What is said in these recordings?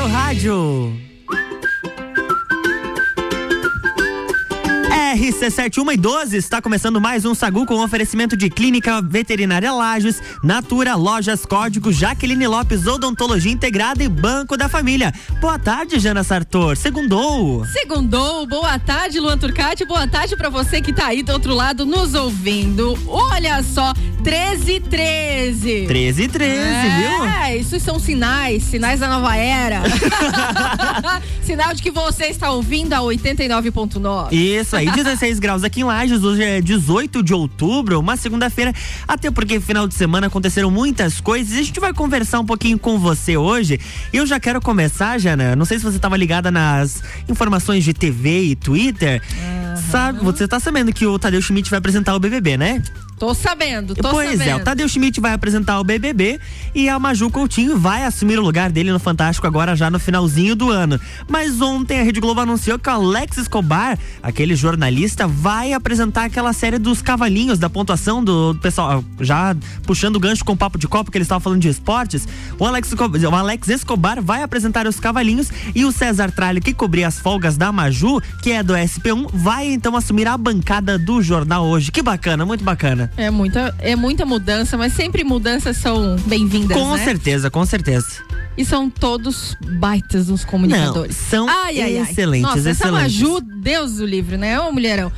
seu rádio. RC7 1 e 12 está começando mais um Sagu com oferecimento de Clínica Veterinária Lages, Natura, Lojas Código, Jaqueline Lopes, Odontologia Integrada e Banco da Família. Boa tarde, Jana Sartor. Segundou. Segundou. Boa tarde, Luan Turcati. Boa tarde para você que tá aí do outro lado nos ouvindo. Olha só, 13 13. 13 13, é, viu? É, isso são sinais, sinais da nova era. Sinal de que você está ouvindo a 89.9. Isso aí, 16 graus aqui em Lages, hoje é 18 de outubro, uma segunda-feira, até porque final de semana aconteceram muitas coisas e a gente vai conversar um pouquinho com você hoje. E eu já quero começar, Jana, não sei se você estava ligada nas informações de TV e Twitter. Uhum. Sabe, você está sabendo que o Tadeu Schmidt vai apresentar o BBB, né? Tô sabendo, tô pois sabendo. é, o Tadeu Schmidt vai apresentar o BBB e a Maju Coutinho vai assumir o lugar dele no Fantástico agora já no finalzinho do ano. Mas ontem a Rede Globo anunciou que o Alex Escobar, aquele jornalista, vai apresentar aquela série dos cavalinhos da pontuação do pessoal, já puxando o gancho com o papo de copo que eles estavam falando de esportes. O Alex, o Alex Escobar vai apresentar os cavalinhos e o César Tralho, que cobria as folgas da Maju, que é do SP1, vai então assumir a bancada do jornal hoje. Que bacana, muito bacana. É muita, é muita mudança, mas sempre mudanças são bem-vindas. Com né? certeza, com certeza. E são todos baitas os comunicadores. Não, são ai, ai, excelentes, ai. Nossa, excelentes. Essa Maju, Deus do livro, né? Ô mulherão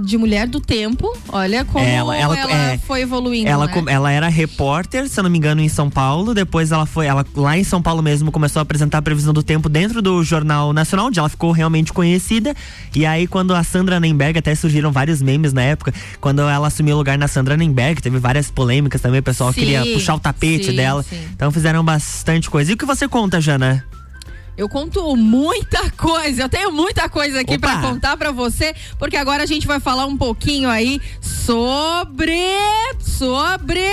de mulher do tempo. Olha como ela, ela, ela é, foi evoluindo. Ela, né? ela era repórter, se eu não me engano, em São Paulo. Depois ela foi, ela lá em São Paulo mesmo começou a apresentar a previsão do tempo dentro do Jornal Nacional, onde ela ficou realmente conhecida. E aí, quando a Sandra Nemberg, até surgiram vários memes na época, quando ela assumiu o lugar na Sandra Nemberg, teve várias polêmicas também, o pessoal sim, queria puxar o tapete sim, dela. Sim. Então fizeram bastante coisa. E o que você conta, Jana? Eu conto muita coisa, eu tenho muita coisa aqui para contar para você, porque agora a gente vai falar um pouquinho aí sobre sobre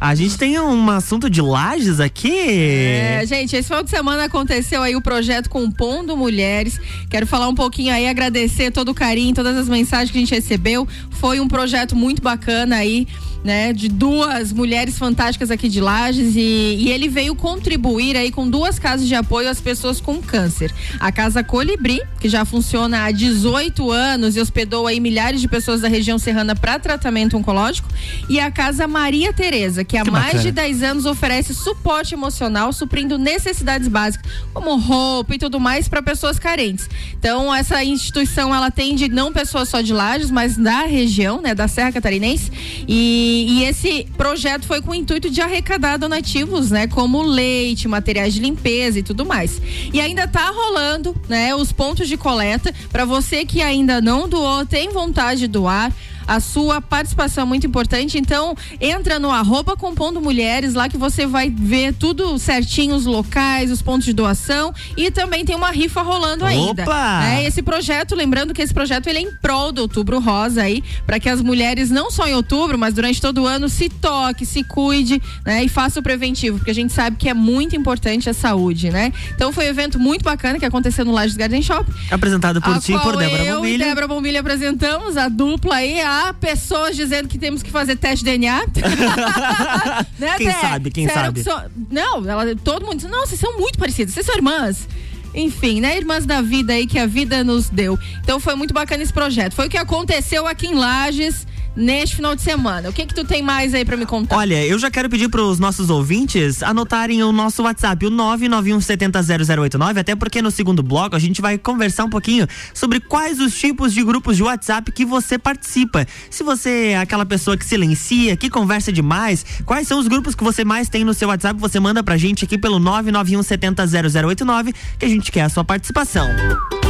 a gente tem um assunto de lajes aqui. É, gente, esse final de semana aconteceu aí o projeto Compondo Mulheres. Quero falar um pouquinho aí, agradecer todo o carinho, todas as mensagens que a gente recebeu. Foi um projeto muito bacana aí, né? De duas mulheres fantásticas aqui de Lages e, e ele veio contribuir aí com duas casas de apoio às pessoas com câncer. A Casa Colibri, que já funciona há 18 anos e hospedou aí milhares de pessoas da região serrana para tratamento oncológico. E a Casa Maria Tereza, que há que mais de 10 anos oferece suporte emocional, suprindo necessidades básicas, como roupa e tudo mais, para pessoas carentes. Então, essa instituição ela atende não pessoas só de Lages, mas da região, né, da Serra Catarinense. E, e esse projeto foi com o intuito de arrecadar donativos, né, como leite, materiais de limpeza e tudo mais. E ainda está rolando, né, os pontos de coleta para você que ainda não doou, tem vontade de doar a sua participação é muito importante. Então, entra no arroba compondo mulheres, lá que você vai ver tudo certinho, os locais, os pontos de doação e também tem uma rifa rolando ainda. Opa! É, esse projeto, lembrando que esse projeto ele é em prol do outubro rosa aí, para que as mulheres, não só em outubro, mas durante todo o ano, se toque, se cuide, né? E faça o preventivo, porque a gente sabe que é muito importante a saúde, né? Então foi um evento muito bacana que aconteceu no Lages Garden Shop. Apresentado por ti e por Débora Bombilha. Eu e Débora Bombilha apresentamos a dupla aí, a pessoas dizendo que temos que fazer teste de DNA. né, quem sabe, quem Sério sabe. So... Não, ela, todo mundo disse, não, vocês são muito parecidas, vocês são irmãs. Enfim, né? Irmãs da vida aí que a vida nos deu. Então foi muito bacana esse projeto. Foi o que aconteceu aqui em Lages neste final de semana. O que que tu tem mais aí para me contar? Olha, eu já quero pedir para os nossos ouvintes anotarem o nosso WhatsApp, o 991700089, até porque no segundo bloco a gente vai conversar um pouquinho sobre quais os tipos de grupos de WhatsApp que você participa. Se você é aquela pessoa que silencia, que conversa demais, quais são os grupos que você mais tem no seu WhatsApp? Você manda pra gente aqui pelo 991700089 que a gente quer a sua participação. de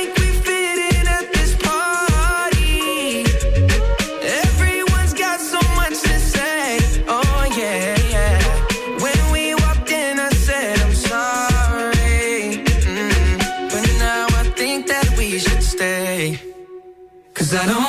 Cause I don't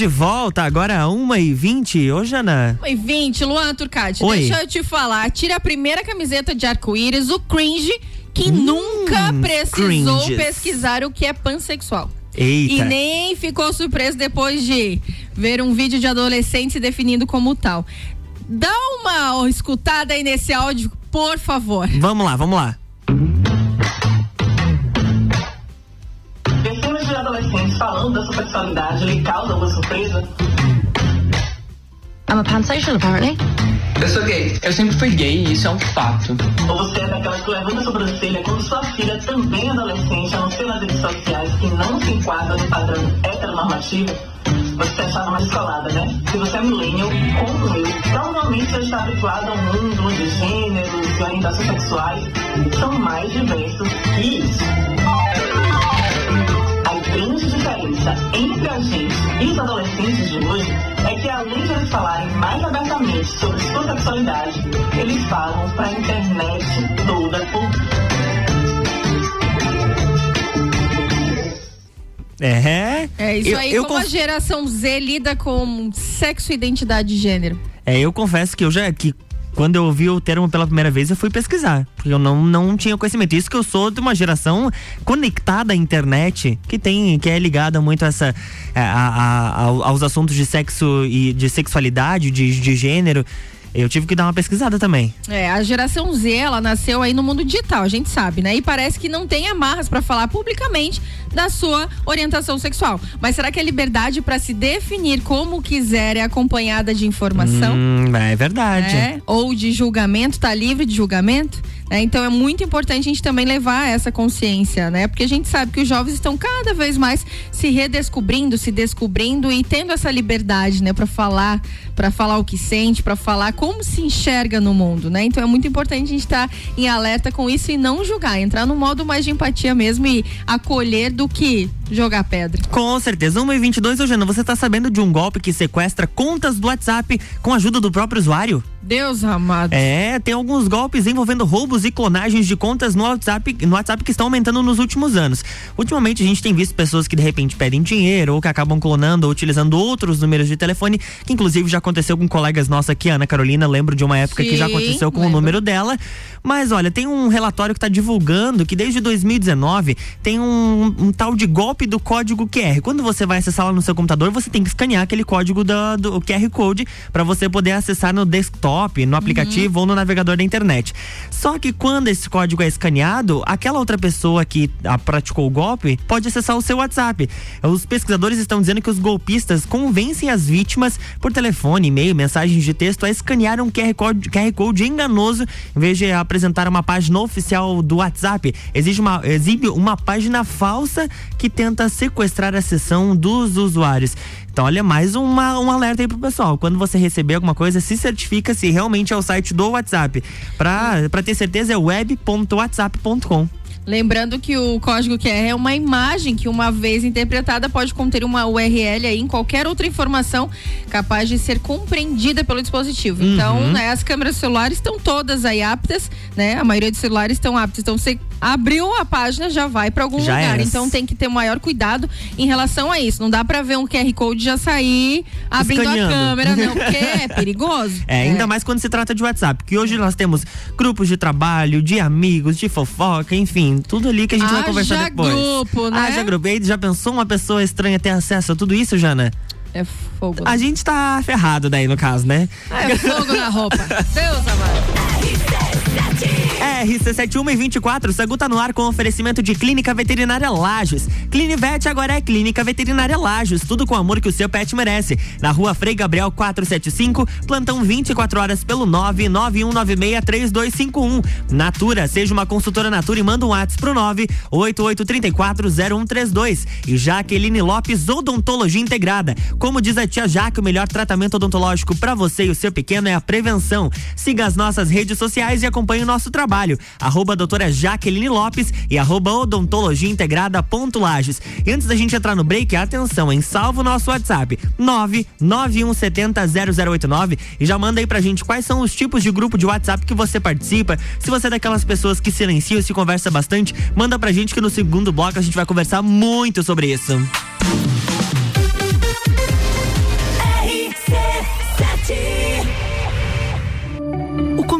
de volta agora a 1h20. Ô, Jana. Oi, 20, Luan Turcati, Oi. deixa eu te falar. Tira a primeira camiseta de arco-íris, o cringe, que nunca precisou cringes. pesquisar o que é pansexual. Eita. E nem ficou surpreso depois de ver um vídeo de adolescente se definindo como tal. Dá uma escutada aí nesse áudio, por favor. Vamos lá, vamos lá. Falando da sua sexualidade lhe causa alguma surpresa? I'm a pansexual, apparently. Eu sou gay. Eu sempre fui gay e isso é um fato. Ou você é daquelas que levanta a sobrancelha quando sua filha, também adolescente, anuncia nas redes sociais que não se enquadra no padrão heteronormativo? Você se achava mais escolada, né? Se você é millennial, como eu, provavelmente já está habituado a um mundo onde gêneros e orientações sexuais são mais diversos que isso. Diferença entre a gente e os adolescentes de hoje é que além de eles falarem mais abertamente sobre sua sexualidade, eles falam pra internet toda por É. É isso eu, aí, eu como a conf- geração Z lida com sexo e identidade de gênero. É, eu confesso que eu já. Que quando eu ouvi o termo pela primeira vez, eu fui pesquisar. Porque eu não, não tinha conhecimento. Isso que eu sou de uma geração conectada à internet, que tem, que é ligada muito a essa, a- a- a- aos assuntos de sexo e de sexualidade, de, de gênero. Eu tive que dar uma pesquisada também. É, a geração Z, ela nasceu aí no mundo digital, a gente sabe, né? E parece que não tem amarras pra falar publicamente da sua orientação sexual. Mas será que a liberdade pra se definir como quiser é acompanhada de informação? Hum, é verdade. né? Ou de julgamento, tá livre de julgamento? né? Então é muito importante a gente também levar essa consciência, né? Porque a gente sabe que os jovens estão cada vez mais se redescobrindo, se descobrindo e tendo essa liberdade, né, para falar, para falar o que sente, para falar como se enxerga no mundo, né? Então é muito importante a gente estar em alerta com isso e não julgar, entrar no modo mais de empatia mesmo e acolher do que jogar pedra. Com certeza. 1 e 22, ô Jana, você tá sabendo de um golpe que sequestra contas do WhatsApp com a ajuda do próprio usuário? Deus amado. É, tem alguns golpes envolvendo roubos e clonagens de contas no WhatsApp, no WhatsApp que estão aumentando nos últimos anos. Ultimamente a gente tem visto pessoas que de repente pedem dinheiro ou que acabam clonando ou utilizando outros números de telefone, que inclusive já aconteceu com colegas nossa aqui, Ana Carolina, lembro de uma época que já Sim, aconteceu com o lembro. número dela. Mas olha, tem um relatório que está divulgando que desde 2019 tem um, um tal de golpe do código QR. Quando você vai acessar lá no seu computador, você tem que escanear aquele código do QR Code para você poder acessar no desktop, no aplicativo uhum. ou no navegador da internet. Só que quando esse código é escaneado, aquela outra pessoa que a, praticou o golpe pode acessar o seu WhatsApp. Os pesquisadores estão dizendo que os golpistas convencem as vítimas por telefone, e-mail, mensagens de texto a escanear um QR Code, QR Code enganoso em vez de apresentar uma página oficial do WhatsApp. Exige uma, exibe uma página falsa que tenta sequestrar a sessão dos usuários. Então, olha, mais uma, um alerta aí pro pessoal. Quando você receber alguma coisa, se certifica se realmente é o site do WhatsApp. Para ter certeza, é web.whatsapp.com. Lembrando que o código QR é uma imagem que, uma vez interpretada, pode conter uma URL aí em qualquer outra informação capaz de ser compreendida pelo dispositivo. Uhum. Então, né, as câmeras celulares estão todas aí aptas, né? A maioria dos celulares estão aptos. Então, você abriu a página, já vai para algum já lugar. Então, tem que ter maior cuidado em relação a isso. Não dá para ver um QR Code já sair abrindo Escaneando. a câmera, não, porque é perigoso. É, é, ainda mais quando se trata de WhatsApp, que hoje nós temos grupos de trabalho, de amigos, de fofoca, enfim tudo ali que a gente Haja vai conversar depois. grupo, né? Haja grupo. E aí, já pensou uma pessoa estranha ter acesso a tudo isso, Jana? É fogo. A gente tá ferrado daí, no caso, né? É fogo na roupa. Deus amado. RC71 e 24, Sagu tá no ar com oferecimento de Clínica Veterinária Lages. Clinivete agora é Clínica Veterinária Lages, tudo com o amor que o seu pet merece. Na rua Frei Gabriel 475, plantão 24 horas pelo 991963251. Natura, seja uma consultora Natura e manda um WhatsApp pro 988340132. E Jaqueline Lopes, Odontologia Integrada. Como diz a tia Jaque, o melhor tratamento odontológico para você e o seu pequeno é a prevenção. Siga as nossas redes sociais e acompanhe o nosso trabalho trabalho, arroba doutora Jaqueline Lopes e arroba odontologia integrada ponto Lages. E antes da gente entrar no break, atenção, em salvo o nosso WhatsApp, 991700089 e já manda aí pra gente quais são os tipos de grupo de WhatsApp que você participa. Se você é daquelas pessoas que silenciam e se conversa bastante, manda pra gente que no segundo bloco a gente vai conversar muito sobre isso.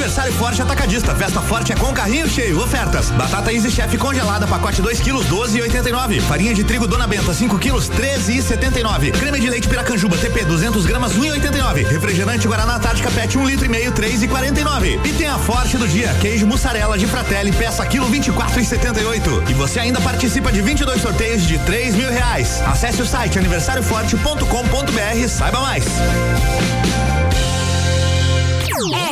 Aniversário Forte Atacadista. Festa Forte é com carrinho cheio. Ofertas. Batata Easy Chef congelada, pacote 2 quilos, 12,89. Farinha de trigo Dona Benta, 5 quilos, 13,79. Creme de leite Piracanjuba, TP, 200 gramas, 1,89. Refrigerante Guaraná Antártica Pet, 1 um litro e meio, 3,49. E tem a Forte do dia, queijo mussarela de Fratelli, peça quilo 24,78. E você ainda participa de 22 sorteios de 3 mil reais. Acesse o site aniversarioforte.com.br saiba mais.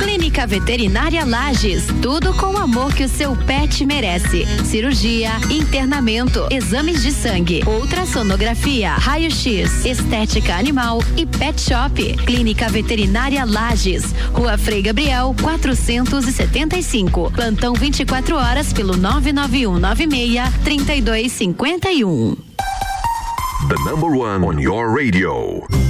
Clínica Veterinária Lages, tudo com o amor que o seu pet merece. Cirurgia, internamento, exames de sangue, ultrassonografia, raio-x, estética animal e pet shop. Clínica Veterinária Lages, Rua Frei Gabriel, 475. Plantão 24 horas pelo 99196 3251. The number one on your radio.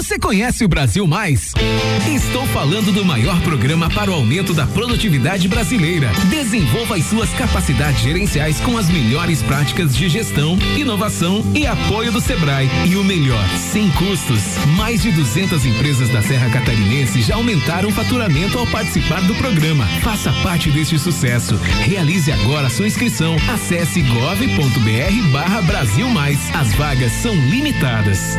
Você conhece o Brasil Mais? Estou falando do maior programa para o aumento da produtividade brasileira. Desenvolva as suas capacidades gerenciais com as melhores práticas de gestão, inovação e apoio do Sebrae. E o melhor, sem custos. Mais de 200 empresas da Serra Catarinense já aumentaram o faturamento ao participar do programa. Faça parte deste sucesso. Realize agora sua inscrição. Acesse gov.br barra Brasil Mais. As vagas são limitadas.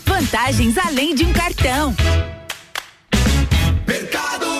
Vantagens além de um cartão. Mercado.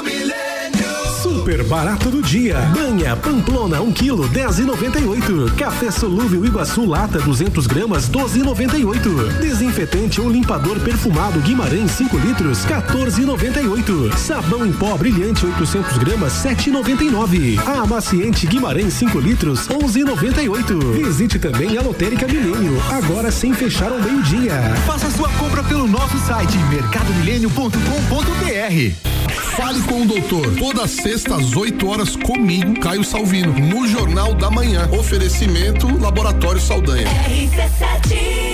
Super barato do dia. Banha Pamplona 1 kg 10,98. Café solúvel Iguaçu lata 200 gramas 12,98. Desinfetante ou limpador perfumado Guimarães 5 litros 14,98. Sabão em pó brilhante 800 gramas 7,99. Amaciante Guimarães 5 litros 11,98. Visite também a Lotérica Milênio agora sem fechar ao meio dia. Faça sua compra pelo nosso site mercadomilênio.com.br. Fale com o doutor. Toda sexta às 8 horas comigo, Caio Salvino, no Jornal da Manhã. Oferecimento Laboratório Saldanha. RC7.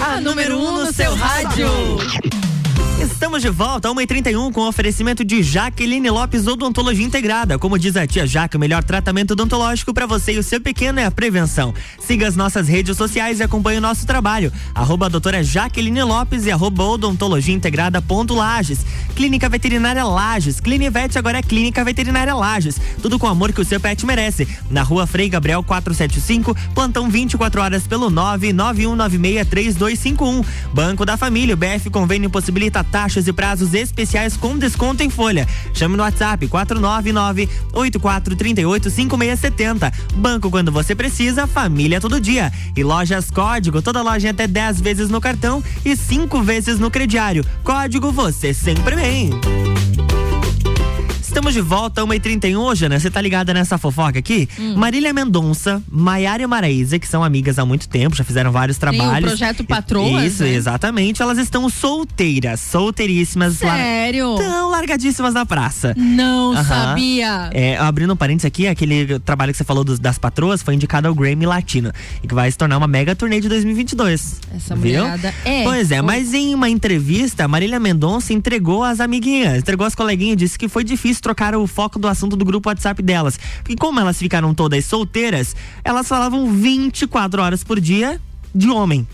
A número 1 um no seu rádio. Estamos de volta, 1h31, com oferecimento de Jaqueline Lopes Odontologia Integrada. Como diz a tia Jaque, o melhor tratamento odontológico para você e o seu pequeno é a prevenção. Siga as nossas redes sociais e acompanhe o nosso trabalho. Arroba doutora Jaqueline Lopes e arroba odontologia integrada ponto Lages. Clínica Veterinária Lages. Clinivete agora é Clínica Veterinária Lages. Tudo com o amor que o seu pet merece. Na rua Frei Gabriel 475, plantão 24 horas pelo 991963251. Banco da Família, o BF Convênio possibilita taxas e prazos especiais com desconto em folha. Chame no WhatsApp 499-8438-5670. Banco quando você precisa, família todo dia. E lojas Código, toda loja até 10 vezes no cartão e 5 vezes no crediário. Código você sempre vem. Estamos de volta, 1h31 hoje, né? Você tá ligada nessa fofoca aqui? Hum. Marília Mendonça, Maiara e Maraísa, que são amigas há muito tempo, já fizeram vários Tem o trabalhos. projeto Patroas, Isso, né? exatamente. Elas estão solteiras, solteiríssimas. lar- Sério? Tão largadíssimas na praça. Não sabia. É, abrindo um parênteses aqui, aquele trabalho que você falou dos- das patroas foi indicado ao Grammy Latino e que vai se tornar uma mega turnê de 2022. Essa viu? é. Pois é, mas em uma entrevista, Marília Mendonça entregou as amiguinhas, entregou as coleguinhas, disse que foi difícil trocar o foco do assunto do grupo WhatsApp delas. Porque como elas ficaram todas solteiras, elas falavam 24 horas por dia de homem.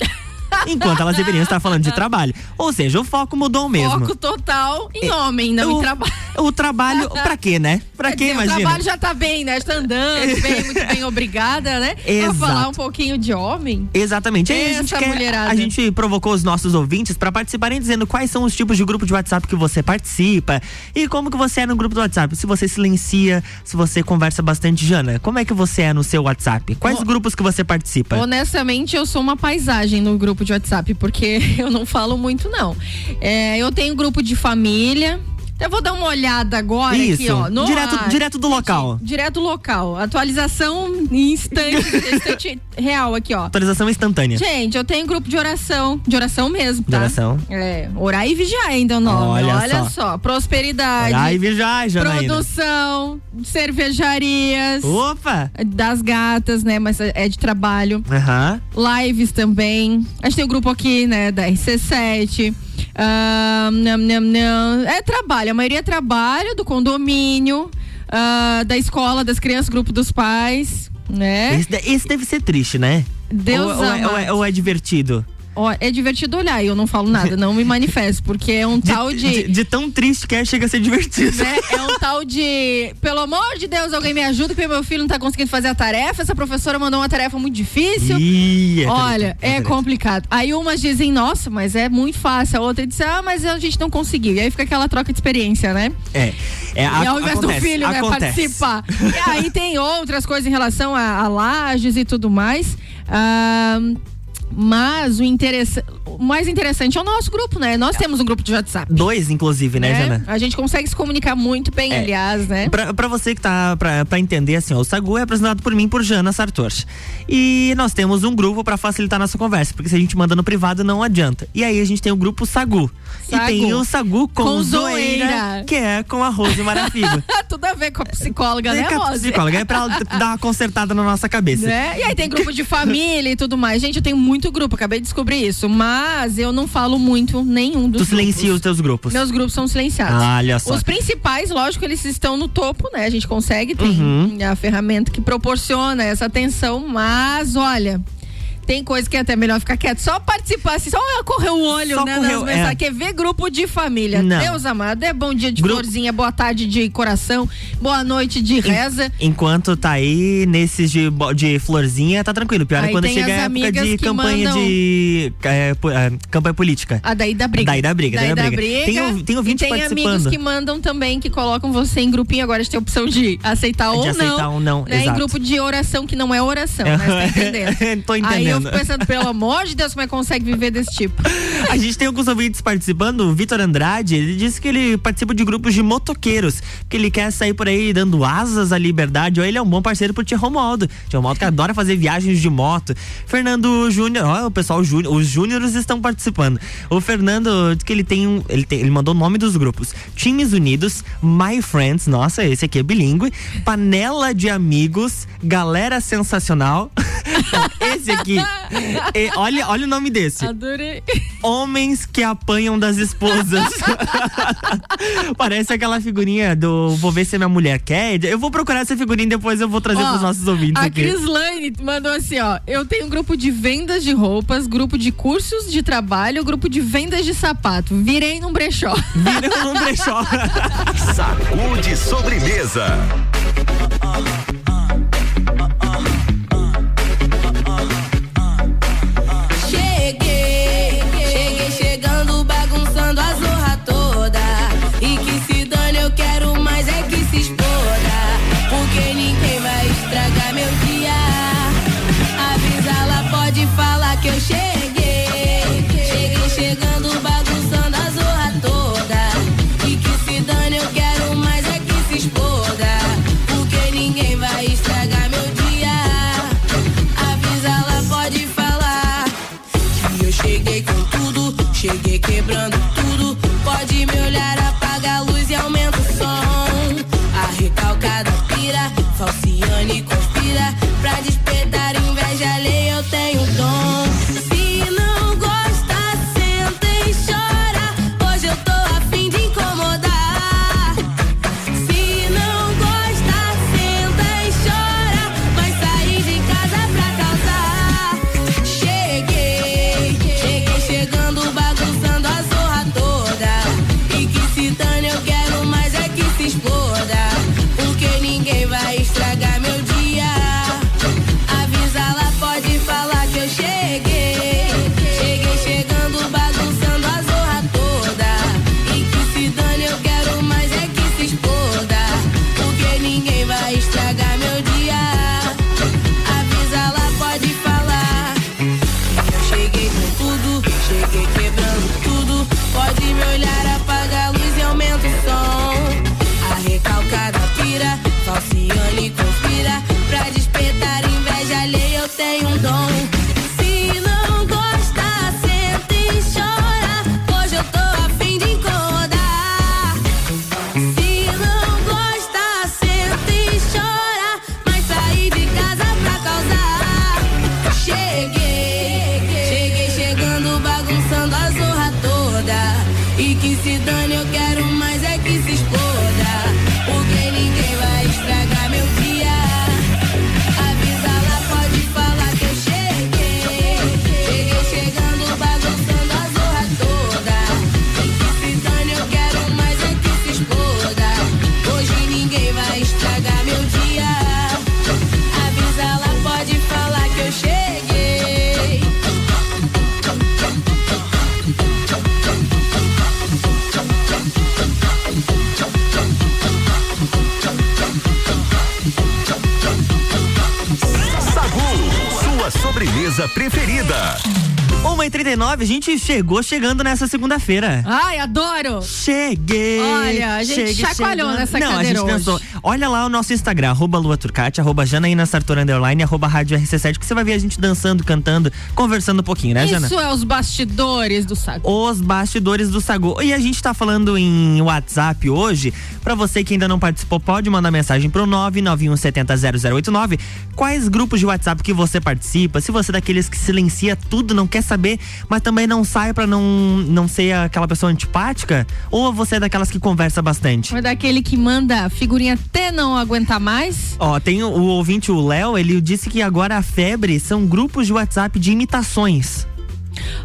Enquanto elas deveriam estar falando de trabalho. Ou seja, o foco mudou mesmo. Foco total em homem, não o- em trabalho. O trabalho, pra quê, né? Pra quê, imagina? O trabalho já tá bem, né? Está andando bem, muito bem, obrigada, né? Pra Exato. falar um pouquinho de homem. Exatamente. Aí a gente, Essa quer- mulherada. a gente provocou os nossos ouvintes para participarem dizendo quais são os tipos de grupo de WhatsApp que você participa e como que você é no grupo do WhatsApp. Se você silencia, se você conversa bastante, Jana, como é que você é no seu WhatsApp? Quais grupos que você participa? Honestamente, eu sou uma paisagem no grupo de WhatsApp, porque eu não falo muito, não. É, eu tenho grupo de família. Eu vou dar uma olhada agora Isso, aqui, ó. no direto, ar. direto do local. Direto do local. Atualização instante, instante real aqui, ó. Atualização instantânea. Gente, eu tenho grupo de oração. De oração mesmo, tá? De oração. É, orar e vigiar ainda o nome. Olha Olha, só. só. Prosperidade. Orar e vigiar, Janaína. Produção, cervejarias. Opa! Das gatas, né? Mas é de trabalho. Aham. Lives também. A gente tem o grupo aqui, né, da RC7. Ah, nham, nham, nham. É trabalho, a maioria é trabalho do condomínio, ah, da escola, das crianças, grupo dos pais, né? Esse, esse deve ser triste, né? Deus ou, ou, é, ou, é, ou é divertido? Ó, é divertido olhar e eu não falo nada, não me manifesto, porque é um tal de. De, de tão triste que é, chega a ser divertido. né? É um tal de. Pelo amor de Deus, alguém me ajuda, porque meu filho não tá conseguindo fazer a tarefa. Essa professora mandou uma tarefa muito difícil. Ih, é Olha, é é complicado. Aí umas dizem, nossa, mas é muito fácil. A outra diz, ah, mas a gente não conseguiu. E aí fica aquela troca de experiência, né? É. é e ao invés acontece, do filho, né, acontece. participar. e aí tem outras coisas em relação a, a lajes e tudo mais. Ah, mas o, interessa- o mais interessante é o nosso grupo, né? Nós temos um grupo de WhatsApp. Dois, inclusive, né, né? Jana? A gente consegue se comunicar muito bem, É. aliás, né? Pra, pra você que tá pra, pra entender, assim, ó, o Sagu é apresentado por mim, por Jana Sartor. E nós temos um grupo pra facilitar nossa conversa, porque se a gente manda no privado não adianta. E aí a gente tem o grupo Sagu. Sagu. E tem o Sagu com, Com zoeira, zoeira. que é com a Rose Marafigo. Tudo a ver com a psicóloga, né, É com a psicóloga, é pra dar uma consertada na nossa cabeça. Né? E aí tem grupo de família e tudo mais. Gente, eu tenho muito grupo, acabei de descobrir isso. Mas eu não falo muito nenhum dos Tu silencia grupos. os teus grupos. Meus grupos são silenciados. Ah, olha só. Os principais, lógico, eles estão no topo, né? A gente consegue, tem Uhum. a ferramenta que proporciona essa atenção, mas olha. Tem coisa que é até melhor ficar quieto, só participar, assim, só correr o olho, Só né? correr nas mensagens, é. Quer ver grupo de família. Não. Deus amado, é bom dia de Gru- florzinha, boa tarde de coração, boa noite de reza. Enquanto tá aí nesses de, de florzinha, tá tranquilo. Pior é Aí quando tem chega a época de campanha mandam- de. é, é, campanha política. A daí da briga. Daí da briga, daí da briga. Tem ou- tem ouvinte e tem amigos participando. que mandam também, que colocam você em grupinho. Agora a gente tem a opção de aceitar ou aceitar não. ou não, né? Em exato. grupo de oração, que não é oração, né? Você tá entendendo? Tô Aí eu fico pensando, pelo amor de Deus, como é que consegue viver desse tipo? A gente tem alguns ouvintes participando. O Vitor Andrade, ele disse que ele participa de grupos de motoqueiros, que ele quer sair por aí dando asas à liberdade. Ou ele é um bom parceiro pro Tia Romualdo. Tia Romualdo que adora fazer viagens de moto. Fernando Júnior, ó, o pessoal, Júnior- os Júniores estão participando. O Fernando diz que ele tem um, ele, tem, ele mandou o nome dos grupos: Times Unidos, My Friends, nossa, esse aqui é bilíngue, Panela de Amigos, Galera Sensacional. esse aqui, e olha, olha o nome desse. Adorei. Homens que apanham das esposas. Parece aquela figurinha do Vou ver se a minha mulher quer. Eu vou procurar essa figurinha e depois eu vou trazer Ó, pros nossos ouvintes a aqui. Crislane mandou assim, ó. Eu tenho um grupo de vendas de roupas, grupo de cursos de trabalho, grupo de vendas de sapato. Virei num brechó. Virei num brechó. Sacude sobremesa. Quebrando a gente chegou chegando nessa segunda-feira. Ai, adoro! Cheguei! Olha, a gente cheguei chacoalhou chegando. nessa Não, a gente hoje. Olha lá o nosso Instagram, arroba Lua Turcati, arroba Janaína Sartor Underline, arroba Rádio RC7, que você vai ver a gente dançando, cantando, conversando um pouquinho, né, Jana? Isso é os bastidores do saco. Os bastidores do Sagu. E a gente tá falando em WhatsApp hoje. Pra você que ainda não participou, pode mandar mensagem pro 991700089. Quais grupos de WhatsApp que você participa? Se você é daqueles que silencia tudo, não quer saber, mas também não sai pra não, não ser aquela pessoa antipática? Ou você é daquelas que conversa bastante? Ou é daquele que manda figurinha até não aguentar mais? Ó, tem o, o ouvinte, o Léo, ele disse que agora a febre são grupos de WhatsApp de imitações.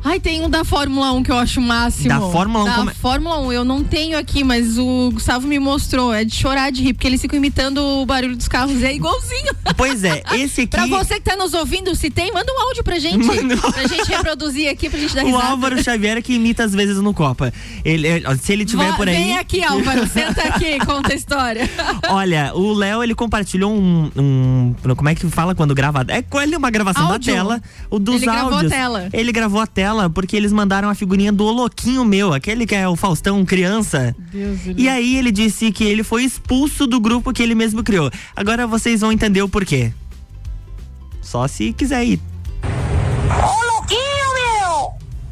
Ai, tem um da Fórmula 1 que eu acho o máximo. Da Fórmula 1 Da como é- Fórmula 1, eu não tenho aqui, mas o Gustavo me mostrou. É de chorar de rir, porque eles ficam imitando o barulho dos carros. É igualzinho. Pois é, esse aqui. pra você que tá nos ouvindo, se tem, manda um áudio pra gente. Manda. Pra gente reproduzir aqui, pra gente dar O risada. Álvaro Xavier que imita às vezes no Copa. Ele, é, se ele tiver por aí. Vem aqui, Álvaro, senta aqui, conta a história. Olha, o Léo, ele compartilhou um, um- Como é que fala quando grava? É ele é uma gravação Áudio. da tela. O dos Ele gravou a áudios. tela. Ele gravou a tela porque eles mandaram a figurinha do Oloquinho meu, aquele que é o Faustão criança. Deus E aí ele disse que ele foi expulso do grupo que ele mesmo criou. Agora vocês vão entender o porquê. Só se quiser ir. Ô louquinho meu!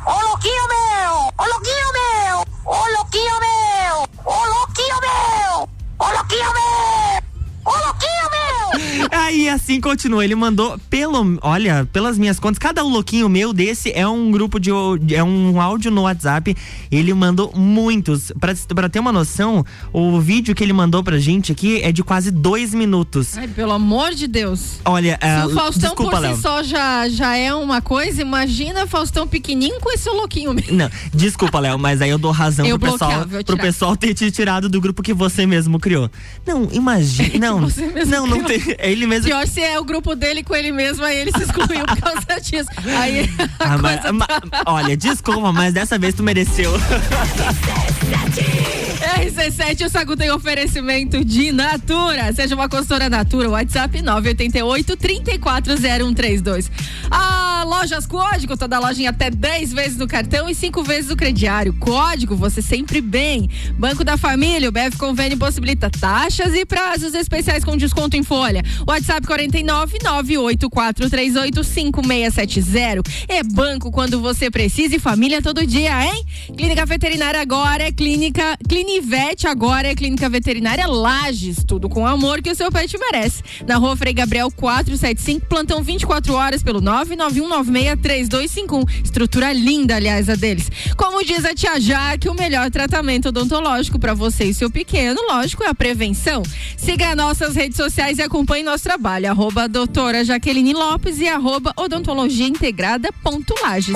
Ô louquinho meu! Ô louquinho meu! Ô louquinho meu! Ô louquinho meu! Ô louquinho meu! Ô louquinho meu! Aí assim continua, ele mandou pelo, olha, pelas minhas contas, cada louquinho meu desse é um grupo de é um áudio no WhatsApp. Ele mandou muitos. Pra, pra ter uma noção, o vídeo que ele mandou pra gente aqui é de quase dois minutos. Ai, pelo amor de Deus. Olha, Se ah, o Faustão desculpa, por Léo. si só já, já é uma coisa, imagina Faustão pequenininho com esse louquinho mesmo. Não, desculpa, Léo, mas aí eu dou razão Eu pro pessoal, pro pessoal ter te tirado do grupo que você mesmo criou. Não, imagina, não. não, não tem, é ele mesmo. Pior se é o grupo dele com ele mesmo, aí ele se excluiu por causa disso. Aí Ah, mas- ma- tá- olha, desculpa, mas dessa vez tu mereceu. RC7, o Sagu tem oferecimento de Natura. Seja uma consultora Natura, WhatsApp 988 340132. A Lojas Código, toda loja em até 10 vezes no cartão e 5 vezes no crediário. Código, você sempre bem. Banco da Família, o BF Convênio possibilita taxas e prazos especiais com desconto em folha. WhatsApp 49 98438 5670. É banco quando você precisa e família todo dia, hein? Clínica Veterinária agora é clínica Clinivete, agora é clínica veterinária Lages, tudo com amor que o seu pet merece. Na rua Frei Gabriel 475, plantão 24 horas pelo 991963251. Estrutura linda, aliás, a deles. Como diz a tia Jaque, o melhor tratamento odontológico para você e seu pequeno, lógico, é a prevenção. Siga nossas redes sociais e acompanhe nosso trabalho. Arroba doutora Jaqueline Lopes e arroba odontologia integrada ponto Lages.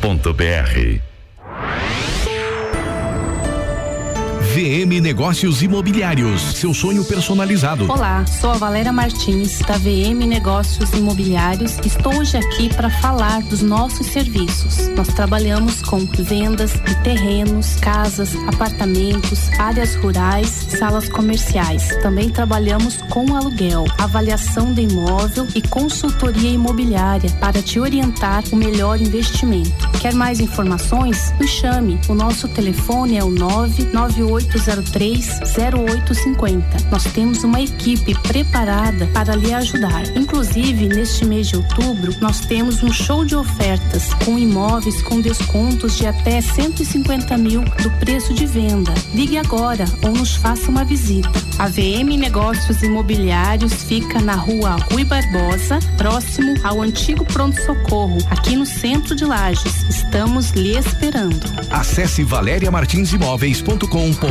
mebbrasil.com.br VM Negócios Imobiliários, seu sonho personalizado. Olá, sou a Valéria Martins, da VM Negócios Imobiliários. Estou hoje aqui para falar dos nossos serviços. Nós trabalhamos com vendas de terrenos, casas, apartamentos, áreas rurais, salas comerciais. Também trabalhamos com aluguel, avaliação do imóvel e consultoria imobiliária para te orientar o melhor investimento. Quer mais informações? Nos chame. O nosso telefone é o 99803 0850. Nós temos uma equipe preparada para lhe ajudar. Inclusive, neste mês de outubro, nós temos um show de ofertas com imóveis com descontos de até 150 mil do preço de venda. Ligue agora ou nos faça uma visita. A VM Negócios Imobiliários fica na rua Rui Barbosa, próximo ao antigo pronto-socorro, aqui no centro de Lages. Estamos lhe esperando. Acesse valeriamartinsimóveis.com.br.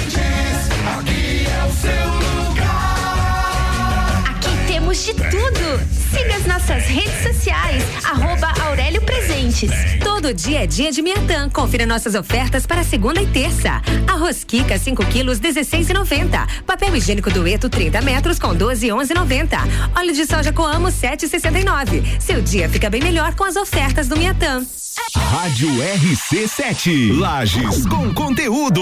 temos de tudo. Siga as nossas redes sociais, arroba Aurélio Presentes. Todo dia é dia de Miatã. Confira nossas ofertas para segunda e terça. Arroz Kika 5 quilos 16,90. Papel higiênico dueto 30 metros com 12,11,90. Óleo de soja Coamo 7,69. Seu dia fica bem melhor com as ofertas do Miatã. Rádio RC7. Lages com conteúdo.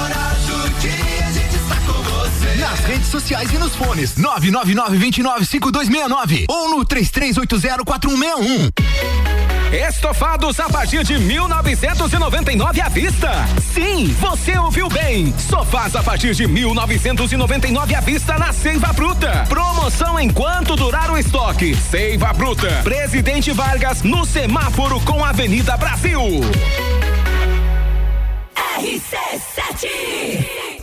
Nas redes sociais e nos fones 999-295269 ou no 33804161. Estofados a partir de 1999 à vista. Sim, você ouviu bem. Sofás a partir de 1999 à vista na Seiva Bruta. Promoção enquanto durar o estoque. Seiva Bruta. Presidente Vargas no semáforo com Avenida Brasil. RC7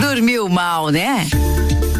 Dormiu mal, né?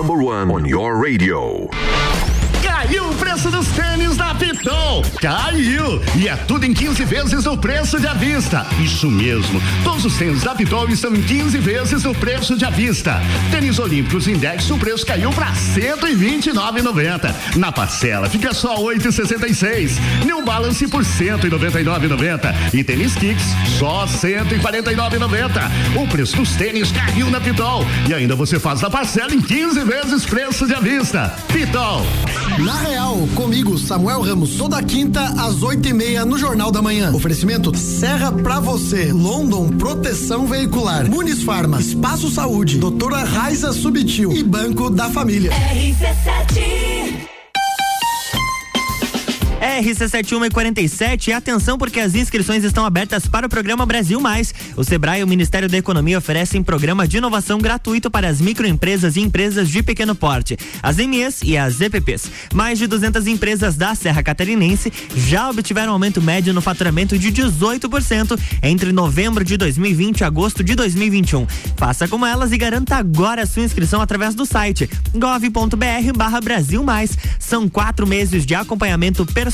Number one on your radio. Caiu o preço dos tênis da Pitol. Caiu! E é tudo em 15 vezes o preço de à vista. Isso mesmo. Todos os tênis da Pitol estão em 15 vezes o preço de à vista. Tênis Olímpicos Index, o preço caiu para 129,90. Na parcela fica só 8,66. New Balance por 199,90. E tênis Kicks só 149,90. O preço dos tênis caiu na Pitol. E ainda você faz a parcela em 15 vezes preço de à vista. Pitol. Na Real, comigo, Samuel Ramos, toda quinta às oito e meia no Jornal da Manhã. Oferecimento Serra pra você, London Proteção Veicular, Muniz Farma, Espaço Saúde, Doutora Raiza Subtil e Banco da Família. RC7 RC71 e 47, atenção porque as inscrições estão abertas para o programa Brasil Mais. O Sebrae e o Ministério da Economia oferecem programa de inovação gratuito para as microempresas e empresas de pequeno porte, as MEs e as EPPs. Mais de 200 empresas da Serra Catarinense já obtiveram aumento médio no faturamento de 18% entre novembro de 2020 e agosto de 2021. Faça como elas e garanta agora a sua inscrição através do site gov.br/barra Brasil Mais. São quatro meses de acompanhamento personalizado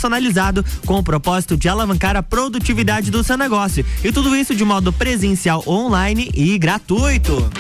com o propósito de alavancar a produtividade do seu negócio. E tudo isso de modo presencial, online e gratuito.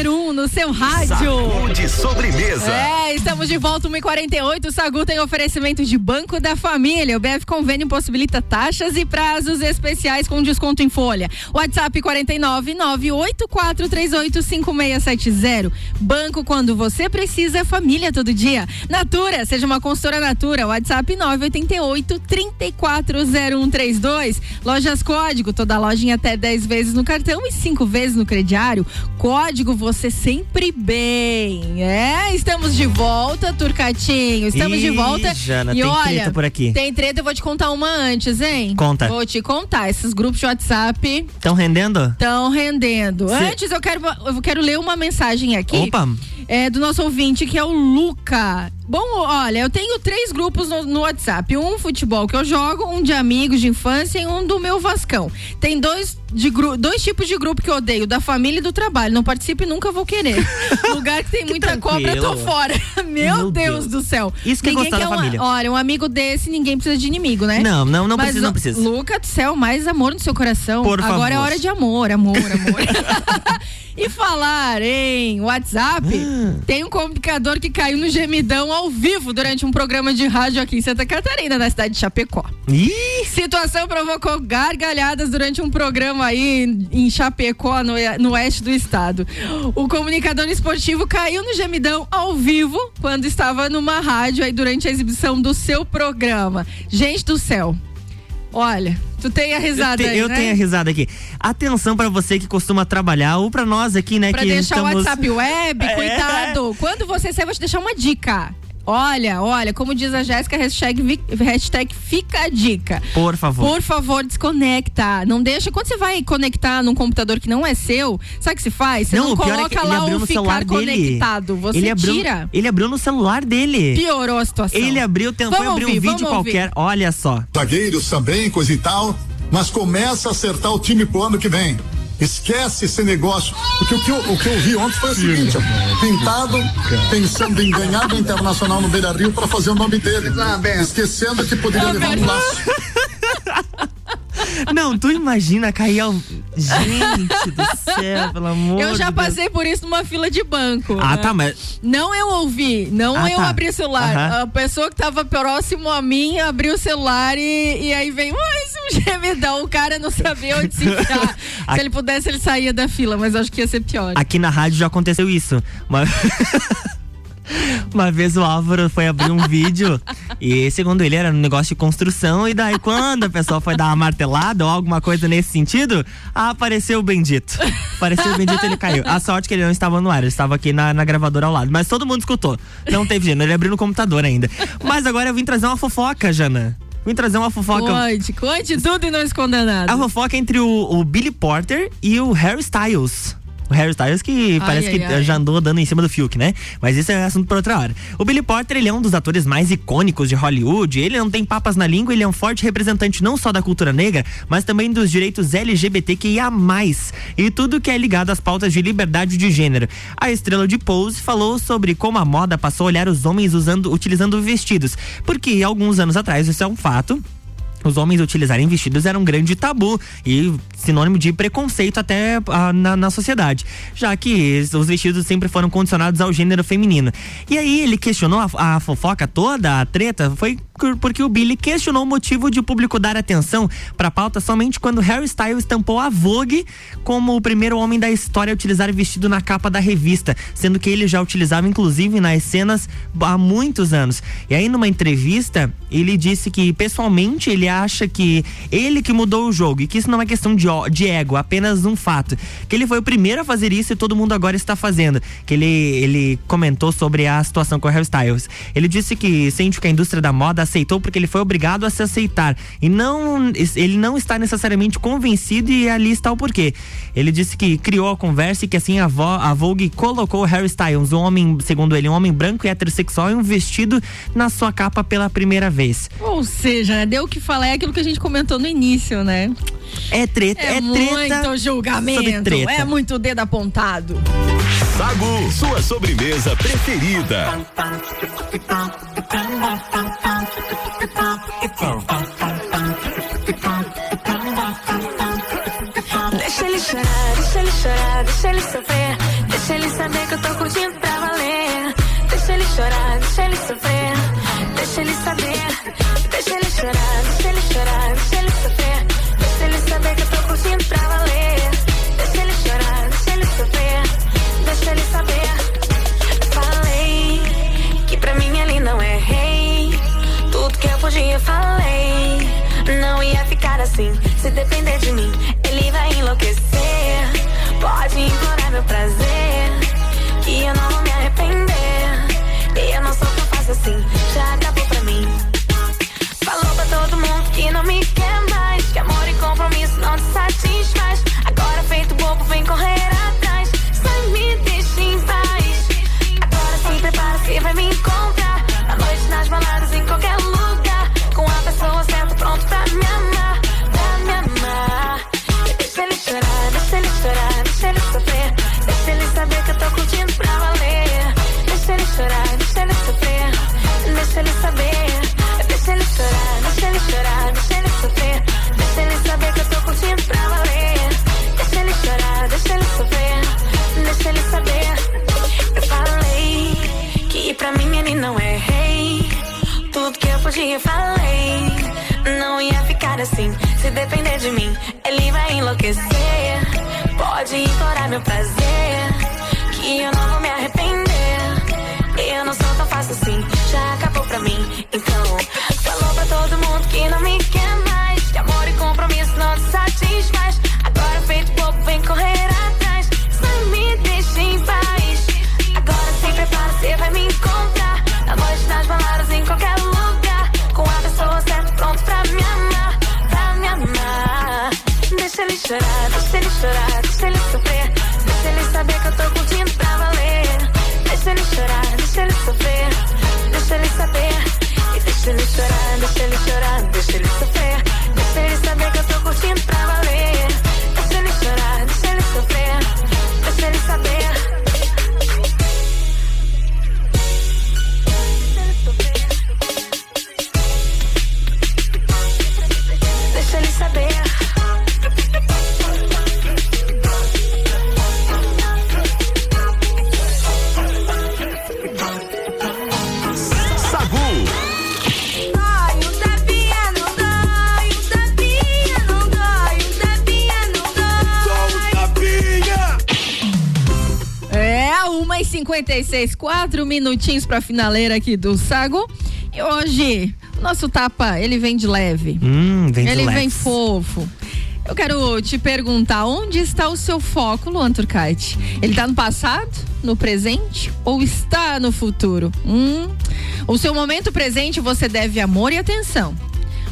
Número 1 um no seu rádio. Saúde sobremesa. É, estamos de volta 1h48. O Sagu tem oferecimento de Banco da Família. O BF Convênio possibilita taxas e prazos especiais com desconto em folha. WhatsApp 49 984385670. Banco quando você precisa, família todo dia. Natura, seja uma consultora Natura. WhatsApp 988 340132. Lojas Código, toda loja em até 10 vezes no cartão e 5 vezes no crediário. Código você sempre bem. É, estamos de volta, Turcatinho. Estamos Ih, de volta. Jana, e tem olha, treta por aqui. Tem treta, eu vou te contar uma antes, hein? Conta. Vou te contar. Esses grupos de WhatsApp Estão rendendo? estão rendendo. Cê- Antes, eu quero, eu quero ler uma mensagem aqui. Opa. É, do nosso ouvinte, que é o Luca. Bom, olha, eu tenho três grupos no, no WhatsApp. Um futebol que eu jogo, um de amigos de infância e um do meu Vascão. Tem dois, de gru- dois tipos de grupo que eu odeio, da família e do trabalho. Não participe nunca vou querer. Lugar que tem muita cobra, eu tô fora. Meu, Meu Deus, Deus. do céu. Isso que é Ninguém gostar da família. Olha, um amigo desse, ninguém precisa de inimigo, né? Não, não, não Mas, precisa, não precisa. Luca do céu, mais amor no seu coração. Por Agora é favor. hora de amor, amor, amor. e falar em WhatsApp, Ah. tem um comunicador que caiu no gemidão ao vivo durante um programa de rádio aqui em Santa Catarina, na cidade de Chapecó. Ih, Situação provocou gargalhadas durante um programa aí em Chapecó, no, no oeste do estado. O comunicador esportivo caiu no gemidão ao vivo quando estava numa rádio aí durante a exibição do seu programa. Gente do céu. Olha, tu tem a risada eu, te- aí, eu né? tenho a risada aqui. Atenção pra você que costuma trabalhar ou pra nós aqui, né, Pra que deixar estamos o WhatsApp web, É. cuidado. Quando você sair, vou te deixar uma dica. Olha, olha, como diz a Jéssica, hashtag, hashtag fica a dica. Por favor. Por favor, desconecta. Não deixa. Quando você vai conectar num computador que não é seu, sabe o que se faz? Você não, o pior é que coloca ele lá o no ficar celular dele. conectado. Você ele abriu, tira. Ele abriu no celular dele. Piorou a situação. Ele abriu, tentou Vamos abrir ouvir, um vídeo vamos ouvir. qualquer. Olha só. zagueiros também, coisa e tal, mas começa a acertar o time pro ano que vem. Esquece esse negócio. Porque o que eu, o que eu vi ontem foi o seguinte: ó, Pintado pensando em ganhar do Internacional no Beira Rio para fazer o nome dele. Esquecendo que poderia levar um laço. Não, tu imagina cair ao. Gente do céu, pelo amor Eu já Deus. passei por isso numa fila de banco. Ah, né? tá, mas. Não eu ouvi, não Ah, eu tá. abri o celular. A pessoa que tava próximo a mim abriu o celular e, e aí veio mais um gemidão. O cara não sabia onde se enfiar. A- se ele pudesse, ele saía da fila, mas acho que ia ser pior. Aqui na rádio já aconteceu isso. Uma... Uma vez o Álvaro foi abrir um vídeo e, segundo ele, era um negócio de construção. E daí, quando a pessoa foi dar uma martelada ou alguma coisa nesse sentido, apareceu o bendito. Apareceu o bendito ele caiu. A sorte que ele não estava no ar, ele estava aqui na, na gravadora ao lado. Mas todo mundo escutou. Não teve jeito, ele abriu no computador ainda. Mas agora eu vim trazer uma fofoca, Jana. Vim trazer uma fofoca. Conte, conte tudo e não esconda nada. A fofoca entre o, o Billy Porter e o Harry Styles. O Harry Styles que Ai, parece ai, que ai. já andou dando em cima do Fiuk, né? Mas isso é assunto para outra hora. O Billy Porter, ele é um dos atores mais icônicos de Hollywood. Ele não tem papas na língua, ele é um forte representante não só da cultura negra, mas também dos direitos LGBTQIA+. E tudo que é ligado às pautas de liberdade de gênero. A estrela de Pose falou sobre como a moda passou a olhar os homens usando, utilizando vestidos. Porque alguns anos atrás, isso é um fato, os homens utilizarem vestidos era um grande tabu e sinônimo de preconceito até ah, na, na sociedade, já que os vestidos sempre foram condicionados ao gênero feminino. E aí ele questionou a, a fofoca toda, a treta, foi porque o Billy questionou o motivo de o público dar atenção para a pauta somente quando Harry Styles estampou a Vogue como o primeiro homem da história a utilizar vestido na capa da revista, sendo que ele já utilizava inclusive nas cenas há muitos anos. E aí numa entrevista, ele disse que pessoalmente ele acha que ele que mudou o jogo e que isso não é questão de, de ego, apenas um fato. Que ele foi o primeiro a fazer isso e todo mundo agora está fazendo. Que ele, ele comentou sobre a situação com o Harry Styles. Ele disse que sente que a indústria da moda aceitou porque ele foi obrigado a se aceitar. E não ele não está necessariamente convencido e ali está o porquê. Ele disse que criou a conversa e que assim a, vo, a Vogue colocou Harry Styles, um homem, segundo ele, um homem branco e heterossexual, em um vestido na sua capa pela primeira vez. Ou seja, né, deu o que falar, é aquilo que a gente comentou no início, né? É treta, É, é, treta. muito julgamento, treta. é muito dedo apontado. Sagu, sua sobremesa preferida. Deixa ele chorar, deixa ele chorar, deixa ele sofrer. Deixa ele saber que eu tô curtindo pra valer. Deixa ele chorar, deixa ele sofrer. Deixa ele saber. Deixa ele chorar, deixa ele chorar, deixa ele sofrer. Deixa ele saber que eu tô curtindo assim, se depender de mim, ele vai enlouquecer. Pode implorar meu prazer, que eu não assim. Se depender de mim, ele vai enlouquecer. Pode implorar meu prazer. Que eu não vou me arrepender. Chorar, deixa ele sofrer. Deixa ele saber que eu tô curtindo pra valer. Deixa ele chorar, deixa ele sofrer. Deixa ele saber. E deixa ele chorar, deixa ele chorar, 1h56, quatro minutinhos pra finaleira aqui do Sago. E hoje, o nosso tapa, ele vem de leve. Hum, vem de ele vem leves. fofo. Eu quero te perguntar, onde está o seu foco, Luan Turcati? Ele está no passado, no presente ou está no futuro? Hum, o seu momento presente você deve amor e atenção.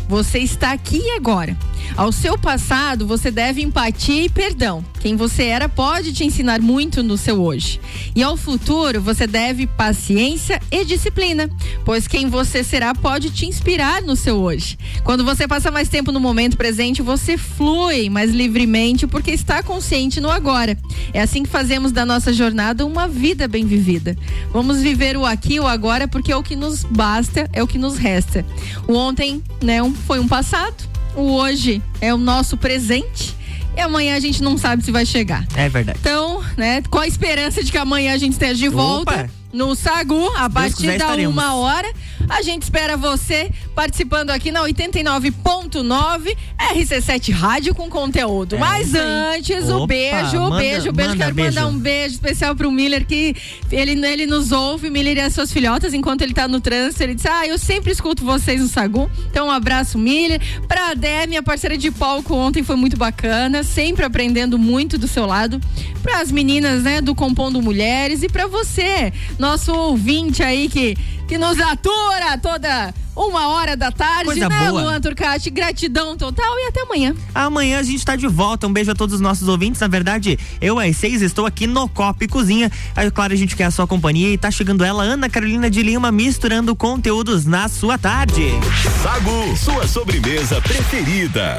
Você está aqui e agora. Ao seu passado, você deve empatia e perdão. Quem você era pode te ensinar muito no seu hoje. E ao futuro, você deve paciência e disciplina, pois quem você será pode te inspirar no seu hoje. Quando você passa mais tempo no momento presente, você flui mais livremente porque está consciente no agora. É assim que fazemos da nossa jornada uma vida bem vivida. Vamos viver o aqui o agora porque é o que nos basta, é o que nos resta. O ontem, né, foi um passado, o hoje é o nosso presente e amanhã a gente não sabe se vai chegar. É verdade. Então, né, com a esperança de que amanhã a gente esteja de volta Opa! No Sagu, a partir da uma hora. A gente espera você participando aqui na 89.9 RC7 Rádio com conteúdo. É Mas antes, o beijo, o beijo, o beijo. Quero beijo. mandar um beijo especial pro Miller, que ele, ele nos ouve, Miller e as suas filhotas, enquanto ele tá no trânsito. Ele disse: Ah, eu sempre escuto vocês no Sagum. Então, um abraço, Miller. Pra Dé, minha parceira de palco ontem foi muito bacana, sempre aprendendo muito do seu lado. Para as meninas, né, do Compondo Mulheres e pra você, nosso ouvinte aí que, que nos atura toda uma hora da tarde, Coisa né, boa. Luan Turcati? Gratidão total e até amanhã. Amanhã a gente tá de volta. Um beijo a todos os nossos ouvintes. Na verdade, eu às seis estou aqui no Copa e Cozinha. Aí, claro, a gente quer a sua companhia e tá chegando ela, Ana Carolina de Lima, misturando conteúdos na sua tarde. Sagu, sua sobremesa preferida.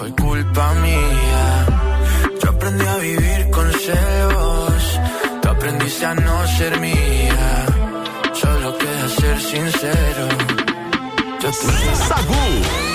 Fue culpa mía. Yo aprendí a vivir con celos, tú aprendiste a no ser mía. Solo queda ser sincero. Yo te